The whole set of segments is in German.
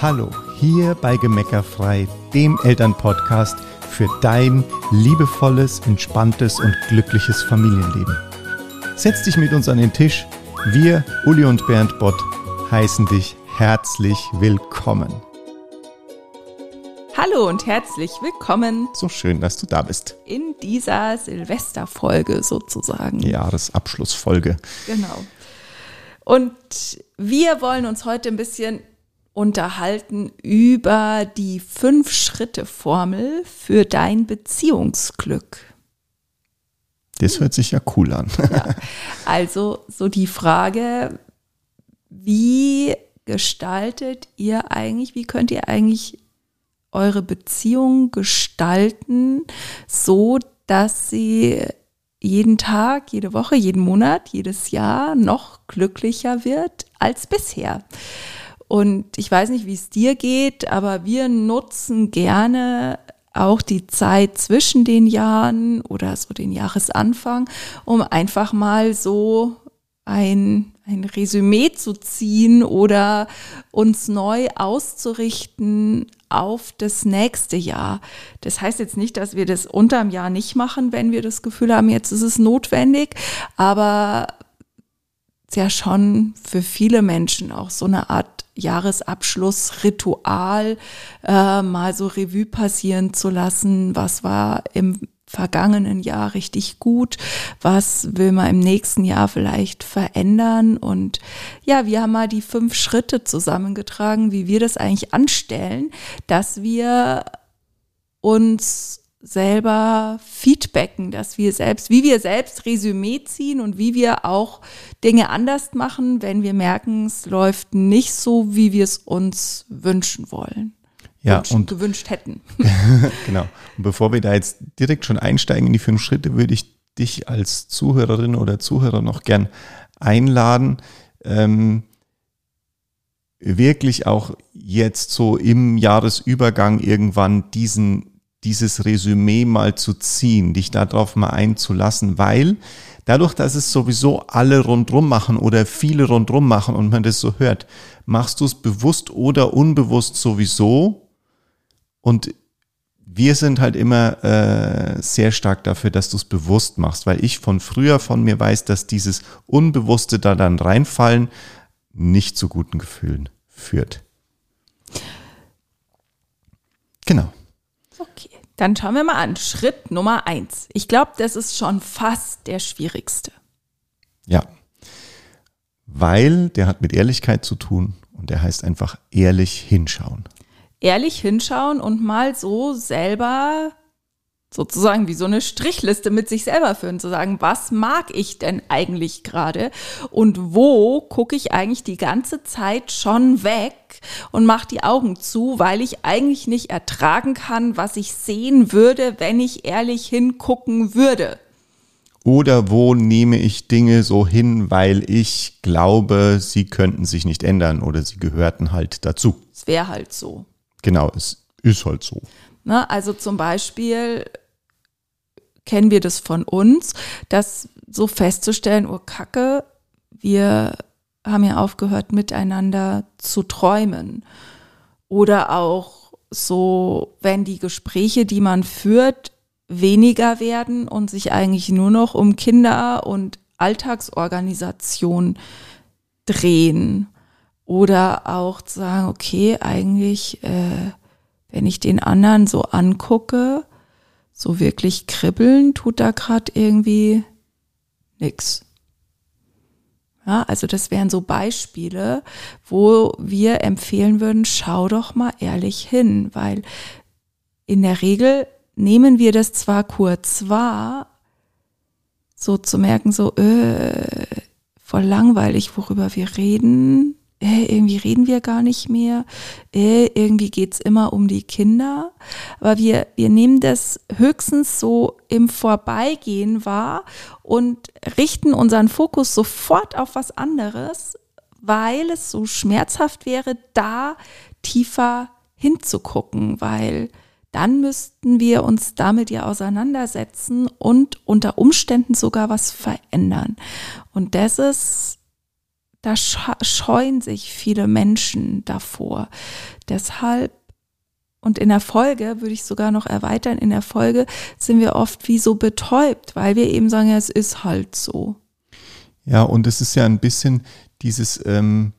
Hallo, hier bei Gemeckerfrei, dem Elternpodcast für dein liebevolles, entspanntes und glückliches Familienleben. Setz dich mit uns an den Tisch. Wir, Uli und Bernd Bott, heißen dich herzlich willkommen. Hallo und herzlich willkommen. So schön, dass du da bist. In dieser Silvesterfolge sozusagen. Jahresabschlussfolge. Genau. Und wir wollen uns heute ein bisschen unterhalten über die Fünf-Schritte-Formel für dein Beziehungsglück. Das hört sich ja cool an. ja. Also so die Frage, wie gestaltet ihr eigentlich, wie könnt ihr eigentlich eure Beziehung gestalten, so dass sie jeden Tag, jede Woche, jeden Monat, jedes Jahr noch glücklicher wird als bisher. Und ich weiß nicht, wie es dir geht, aber wir nutzen gerne auch die Zeit zwischen den Jahren oder so den Jahresanfang, um einfach mal so ein, ein Resümee zu ziehen oder uns neu auszurichten auf das nächste Jahr. Das heißt jetzt nicht, dass wir das unterm Jahr nicht machen, wenn wir das Gefühl haben, jetzt ist es notwendig, aber es ja schon für viele Menschen auch so eine Art Jahresabschlussritual äh, mal so Revue passieren zu lassen. Was war im vergangenen Jahr richtig gut? Was will man im nächsten Jahr vielleicht verändern? Und ja, wir haben mal die fünf Schritte zusammengetragen, wie wir das eigentlich anstellen, dass wir uns selber feedbacken, dass wir selbst, wie wir selbst Resümee ziehen und wie wir auch Dinge anders machen, wenn wir merken, es läuft nicht so, wie wir es uns wünschen wollen. Ja, und gewünscht hätten. genau. Und bevor wir da jetzt direkt schon einsteigen in die fünf Schritte, würde ich dich als Zuhörerin oder Zuhörer noch gern einladen, ähm, wirklich auch jetzt so im Jahresübergang irgendwann diesen dieses Resümee mal zu ziehen, dich darauf mal einzulassen, weil dadurch, dass es sowieso alle rundrum machen oder viele rundrum machen und man das so hört, machst du es bewusst oder unbewusst sowieso und wir sind halt immer äh, sehr stark dafür, dass du es bewusst machst, weil ich von früher von mir weiß, dass dieses Unbewusste da dann reinfallen nicht zu guten Gefühlen führt. Genau. Okay, dann schauen wir mal an. Schritt Nummer eins. Ich glaube, das ist schon fast der schwierigste. Ja, weil der hat mit Ehrlichkeit zu tun und der heißt einfach ehrlich hinschauen. Ehrlich hinschauen und mal so selber sozusagen wie so eine Strichliste mit sich selber führen, zu sagen, was mag ich denn eigentlich gerade und wo gucke ich eigentlich die ganze Zeit schon weg und mache die Augen zu, weil ich eigentlich nicht ertragen kann, was ich sehen würde, wenn ich ehrlich hingucken würde. Oder wo nehme ich Dinge so hin, weil ich glaube, sie könnten sich nicht ändern oder sie gehörten halt dazu. Es wäre halt so. Genau, es ist halt so. Ne, also zum Beispiel kennen wir das von uns, dass so festzustellen, oh Kacke, wir haben ja aufgehört, miteinander zu träumen. Oder auch so, wenn die Gespräche, die man führt, weniger werden und sich eigentlich nur noch um Kinder und Alltagsorganisation drehen. Oder auch zu sagen, okay, eigentlich, äh, wenn ich den anderen so angucke, so wirklich kribbeln tut da gerade irgendwie nix. Ja, also das wären so Beispiele, wo wir empfehlen würden, schau doch mal ehrlich hin, weil in der Regel nehmen wir das zwar kurz wahr, so zu merken, so, äh, voll langweilig, worüber wir reden, äh, irgendwie reden wir gar nicht mehr, äh, irgendwie geht's immer um die Kinder. Aber wir, wir nehmen das höchstens so im Vorbeigehen wahr und richten unseren Fokus sofort auf was anderes, weil es so schmerzhaft wäre, da tiefer hinzugucken, weil dann müssten wir uns damit ja auseinandersetzen und unter Umständen sogar was verändern. Und das ist da scheuen sich viele Menschen davor. Deshalb und in der Folge, würde ich sogar noch erweitern, in der Folge sind wir oft wie so betäubt, weil wir eben sagen, ja, es ist halt so. Ja, und es ist ja ein bisschen dieses, ähm,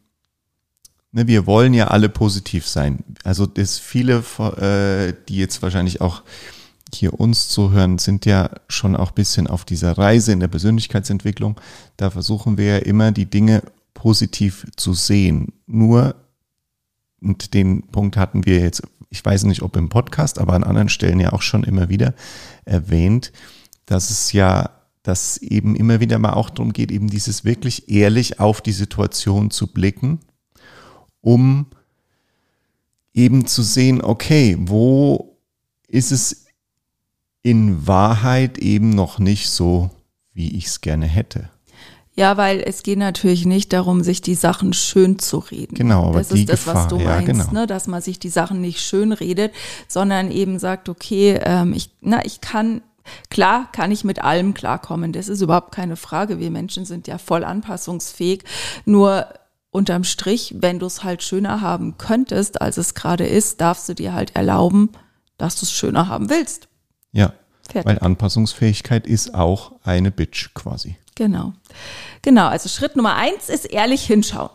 ne, wir wollen ja alle positiv sein. Also das viele, äh, die jetzt wahrscheinlich auch hier uns zuhören, sind ja schon auch bisschen auf dieser Reise in der Persönlichkeitsentwicklung. Da versuchen wir ja immer die Dinge positiv zu sehen. Nur, und den Punkt hatten wir jetzt, ich weiß nicht, ob im Podcast, aber an anderen Stellen ja auch schon immer wieder erwähnt, dass es ja, dass eben immer wieder mal auch darum geht, eben dieses wirklich ehrlich auf die Situation zu blicken, um eben zu sehen, okay, wo ist es in Wahrheit eben noch nicht so, wie ich es gerne hätte. Ja, weil es geht natürlich nicht darum, sich die Sachen schön zu reden. Genau, aber das die ist das, Gefahr, was du ja, meinst, genau. ne? dass man sich die Sachen nicht schön redet, sondern eben sagt, okay, ähm, ich, na, ich kann Klar kann ich mit allem klarkommen, das ist überhaupt keine Frage. Wir Menschen sind ja voll anpassungsfähig. Nur unterm Strich, wenn du es halt schöner haben könntest, als es gerade ist, darfst du dir halt erlauben, dass du es schöner haben willst. Ja, Fertig. weil Anpassungsfähigkeit ist auch eine Bitch quasi. Genau. Genau, also Schritt Nummer eins ist ehrlich hinschauen.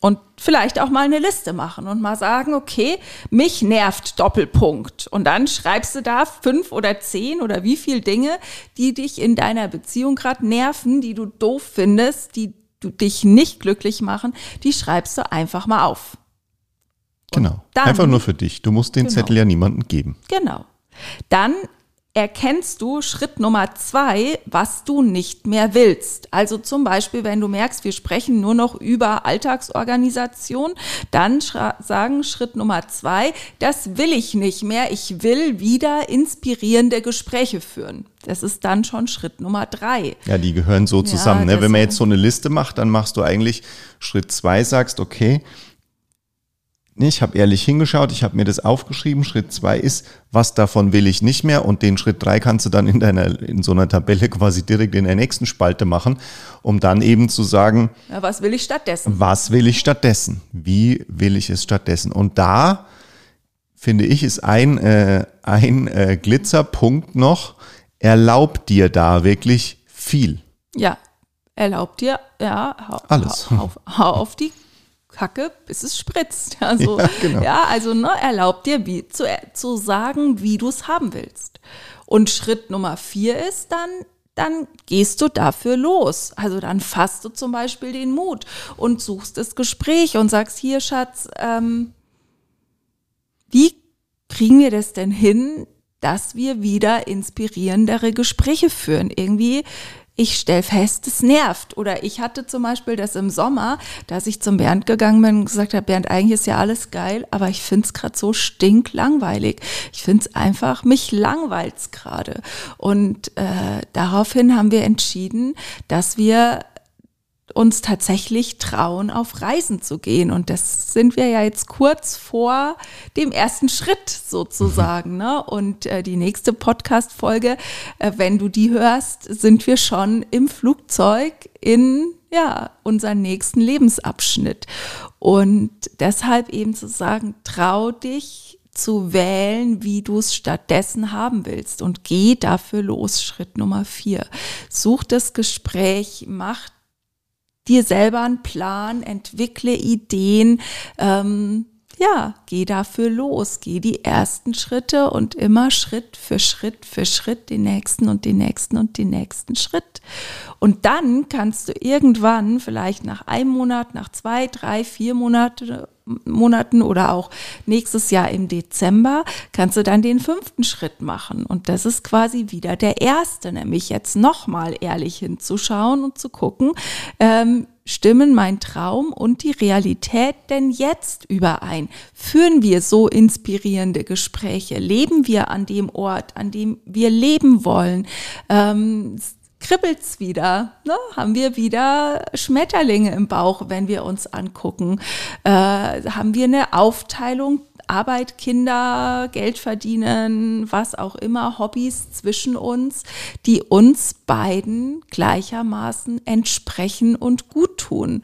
Und vielleicht auch mal eine Liste machen und mal sagen, okay, mich nervt Doppelpunkt. Und dann schreibst du da fünf oder zehn oder wie viel Dinge, die dich in deiner Beziehung gerade nerven, die du doof findest, die du dich nicht glücklich machen, die schreibst du einfach mal auf. genau. Dann, einfach nur für dich. Du musst den genau. Zettel ja niemandem geben. Genau. Dann erkennst du Schritt Nummer zwei, was du nicht mehr willst. Also zum Beispiel, wenn du merkst, wir sprechen nur noch über Alltagsorganisation, dann sagen Schritt Nummer zwei, das will ich nicht mehr. Ich will wieder inspirierende Gespräche führen. Das ist dann schon Schritt Nummer drei. Ja, die gehören so zusammen. Ja, ne? Wenn man jetzt so eine Liste macht, dann machst du eigentlich Schritt zwei, sagst, okay, ich habe ehrlich hingeschaut, ich habe mir das aufgeschrieben. Schritt zwei ist, was davon will ich nicht mehr. Und den Schritt drei kannst du dann in deiner, in so einer Tabelle quasi direkt in der nächsten Spalte machen, um dann eben zu sagen, ja, was will ich stattdessen? Was will ich stattdessen? Wie will ich es stattdessen? Und da finde ich, ist ein, äh, ein äh, Glitzerpunkt noch, erlaubt dir da wirklich viel. Ja, erlaubt dir, ja, hau, alles. Hau, hau, hau auf die Kacke, bis es spritzt. Also, ja, genau. ja also ne, erlaubt dir wie, zu, zu sagen, wie du es haben willst. Und Schritt Nummer vier ist dann, dann gehst du dafür los. Also dann fasst du zum Beispiel den Mut und suchst das Gespräch und sagst, hier Schatz, ähm, wie kriegen wir das denn hin, dass wir wieder inspirierendere Gespräche führen? Irgendwie ich stelle fest, es nervt. Oder ich hatte zum Beispiel das im Sommer, dass ich zum Bernd gegangen bin und gesagt habe, Bernd, eigentlich ist ja alles geil, aber ich finde es gerade so stinklangweilig. Ich finde es einfach, mich langweilt's gerade. Und äh, daraufhin haben wir entschieden, dass wir uns tatsächlich trauen, auf Reisen zu gehen. Und das sind wir ja jetzt kurz vor dem ersten Schritt sozusagen. Mhm. Ne? Und äh, die nächste Podcast-Folge, äh, wenn du die hörst, sind wir schon im Flugzeug in ja, unseren nächsten Lebensabschnitt. Und deshalb eben zu sagen, trau dich zu wählen, wie du es stattdessen haben willst und geh dafür los. Schritt Nummer vier. Such das Gespräch, mach dir selber einen Plan, entwickle Ideen, ähm, ja, geh dafür los, geh die ersten Schritte und immer Schritt für Schritt für Schritt den nächsten und den nächsten und den nächsten Schritt. Und dann kannst du irgendwann, vielleicht nach einem Monat, nach zwei, drei, vier Monate, Monaten oder auch nächstes Jahr im Dezember, kannst du dann den fünften Schritt machen. Und das ist quasi wieder der erste, nämlich jetzt nochmal ehrlich hinzuschauen und zu gucken, ähm, Stimmen mein Traum und die Realität denn jetzt überein? Führen wir so inspirierende Gespräche? Leben wir an dem Ort, an dem wir leben wollen? Ähm, kribbelt's wieder, ne? haben wir wieder Schmetterlinge im Bauch, wenn wir uns angucken, äh, haben wir eine Aufteilung Arbeit, Kinder, Geld verdienen, was auch immer, Hobbys zwischen uns, die uns beiden gleichermaßen entsprechen und gut tun.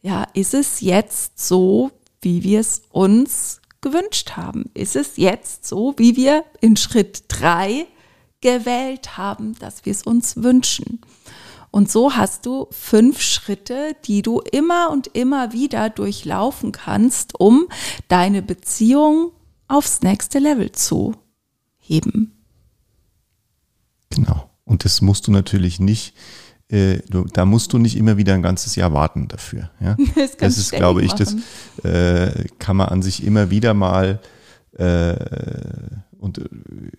Ja, ist es jetzt so, wie wir es uns gewünscht haben? Ist es jetzt so, wie wir in Schritt drei gewählt haben, dass wir es uns wünschen? Und so hast du fünf Schritte, die du immer und immer wieder durchlaufen kannst, um deine Beziehung aufs nächste Level zu heben. Genau. Und das musst du natürlich nicht, äh, du, da musst du nicht immer wieder ein ganzes Jahr warten dafür. Ja? Das, das ist, glaube ich, machen. das äh, kann man an sich immer wieder mal äh, und äh,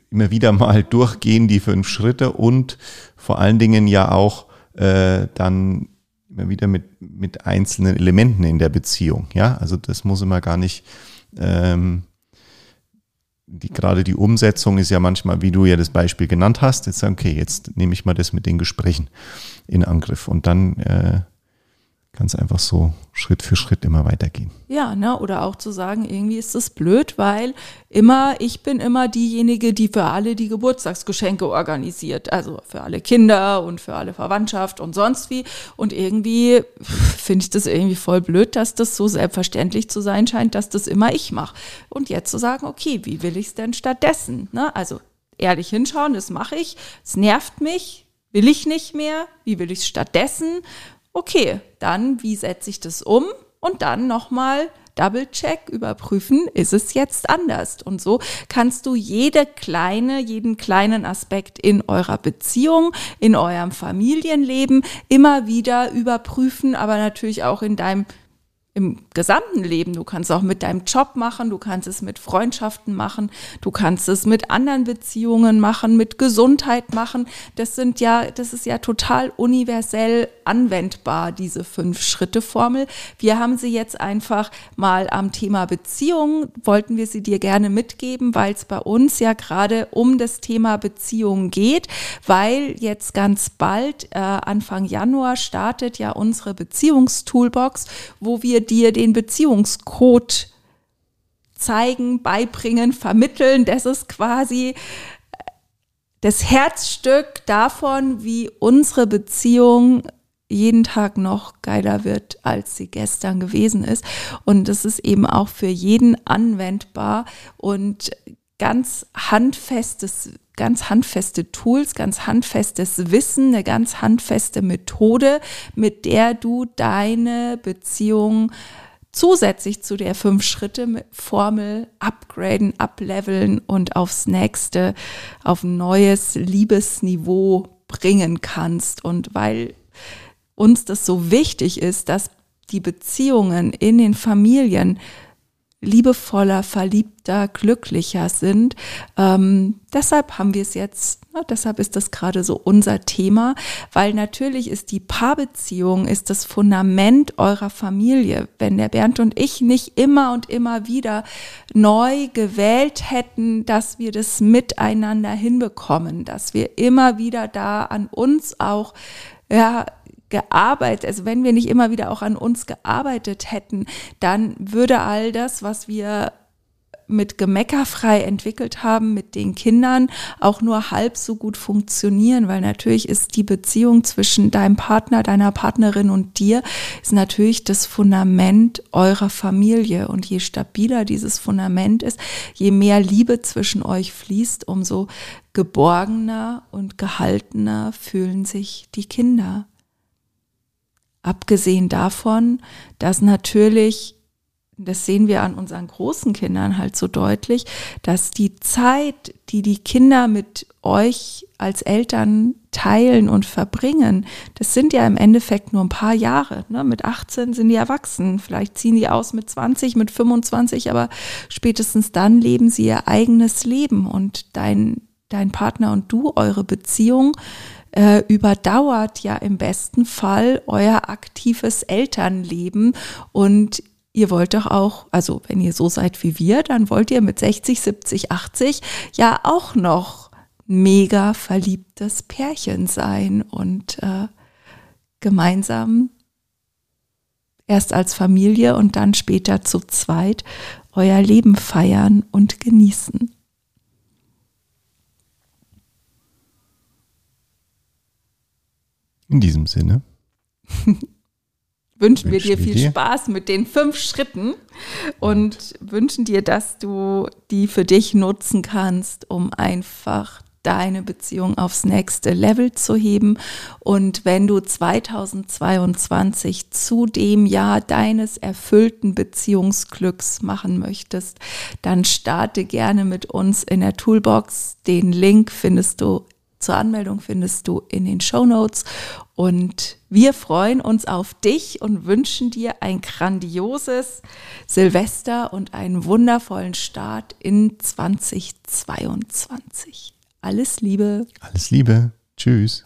immer wieder mal durchgehen, die fünf Schritte und vor allen Dingen ja auch äh, dann immer wieder mit, mit einzelnen Elementen in der Beziehung. Ja, also das muss immer gar nicht, ähm, die, gerade die Umsetzung ist ja manchmal, wie du ja das Beispiel genannt hast, jetzt sagen, okay, jetzt nehme ich mal das mit den Gesprächen in Angriff und dann äh, es einfach so Schritt für Schritt immer weitergehen. Ja, ne? oder auch zu sagen, irgendwie ist das blöd, weil immer, ich bin immer diejenige, die für alle die Geburtstagsgeschenke organisiert. Also für alle Kinder und für alle Verwandtschaft und sonst wie. Und irgendwie finde ich das irgendwie voll blöd, dass das so selbstverständlich zu sein scheint, dass das immer ich mache. Und jetzt zu sagen, okay, wie will ich es denn stattdessen? Ne? Also ehrlich hinschauen, das mache ich. Es nervt mich, will ich nicht mehr. Wie will ich es stattdessen? Okay, dann wie setze ich das um? Und dann nochmal Double-Check, überprüfen, ist es jetzt anders? Und so kannst du jede kleine, jeden kleinen Aspekt in eurer Beziehung, in eurem Familienleben immer wieder überprüfen, aber natürlich auch in deinem im gesamten Leben. Du kannst auch mit deinem Job machen, du kannst es mit Freundschaften machen, du kannst es mit anderen Beziehungen machen, mit Gesundheit machen. Das sind ja, das ist ja total universell anwendbar, diese Fünf-Schritte-Formel. Wir haben sie jetzt einfach mal am Thema Beziehung, wollten wir sie dir gerne mitgeben, weil es bei uns ja gerade um das Thema Beziehung geht, weil jetzt ganz bald, äh, Anfang Januar, startet ja unsere Beziehungstoolbox, wo wir dir den Beziehungscode zeigen, beibringen, vermitteln. Das ist quasi äh, das Herzstück davon, wie unsere Beziehung jeden Tag noch geiler wird, als sie gestern gewesen ist. Und das ist eben auch für jeden anwendbar und ganz handfestes, ganz handfeste Tools, ganz handfestes Wissen, eine ganz handfeste Methode, mit der du deine Beziehung zusätzlich zu der Fünf-Schritte-Formel upgraden, upleveln und aufs nächste, auf ein neues Liebesniveau bringen kannst. Und weil uns das so wichtig ist, dass die Beziehungen in den Familien liebevoller, verliebter, glücklicher sind. Ähm, deshalb haben wir es jetzt, na, deshalb ist das gerade so unser Thema, weil natürlich ist die Paarbeziehung, ist das Fundament eurer Familie. Wenn der Bernd und ich nicht immer und immer wieder neu gewählt hätten, dass wir das miteinander hinbekommen, dass wir immer wieder da an uns auch ja, gearbeitet, also wenn wir nicht immer wieder auch an uns gearbeitet hätten, dann würde all das, was wir mit Gemeckerfrei entwickelt haben mit den Kindern auch nur halb so gut funktionieren, weil natürlich ist die Beziehung zwischen deinem Partner, deiner Partnerin und dir ist natürlich das Fundament eurer Familie und je stabiler dieses Fundament ist, je mehr Liebe zwischen euch fließt, umso geborgener und gehaltener fühlen sich die Kinder. Abgesehen davon, dass natürlich, das sehen wir an unseren großen Kindern halt so deutlich, dass die Zeit, die die Kinder mit euch als Eltern teilen und verbringen, das sind ja im Endeffekt nur ein paar Jahre. Ne? Mit 18 sind die erwachsen, vielleicht ziehen die aus mit 20, mit 25, aber spätestens dann leben sie ihr eigenes Leben und dein, dein Partner und du, eure Beziehung äh, überdauert ja im besten Fall euer aktives Elternleben und ihr wollt doch auch, also wenn ihr so seid wie wir, dann wollt ihr mit 60, 70, 80 ja auch noch mega verliebtes Pärchen sein und äh, gemeinsam erst als Familie und dann später zu zweit euer Leben feiern und genießen. In diesem Sinne. wünschen wir dir viel dir. Spaß mit den fünf Schritten und wünschen dir, dass du die für dich nutzen kannst, um einfach deine Beziehung aufs nächste Level zu heben. Und wenn du 2022 zu dem Jahr deines erfüllten Beziehungsglücks machen möchtest, dann starte gerne mit uns in der Toolbox. Den Link findest du zur Anmeldung findest du in den Show Notes. Und wir freuen uns auf dich und wünschen dir ein grandioses Silvester und einen wundervollen Start in 2022. Alles Liebe. Alles Liebe. Tschüss.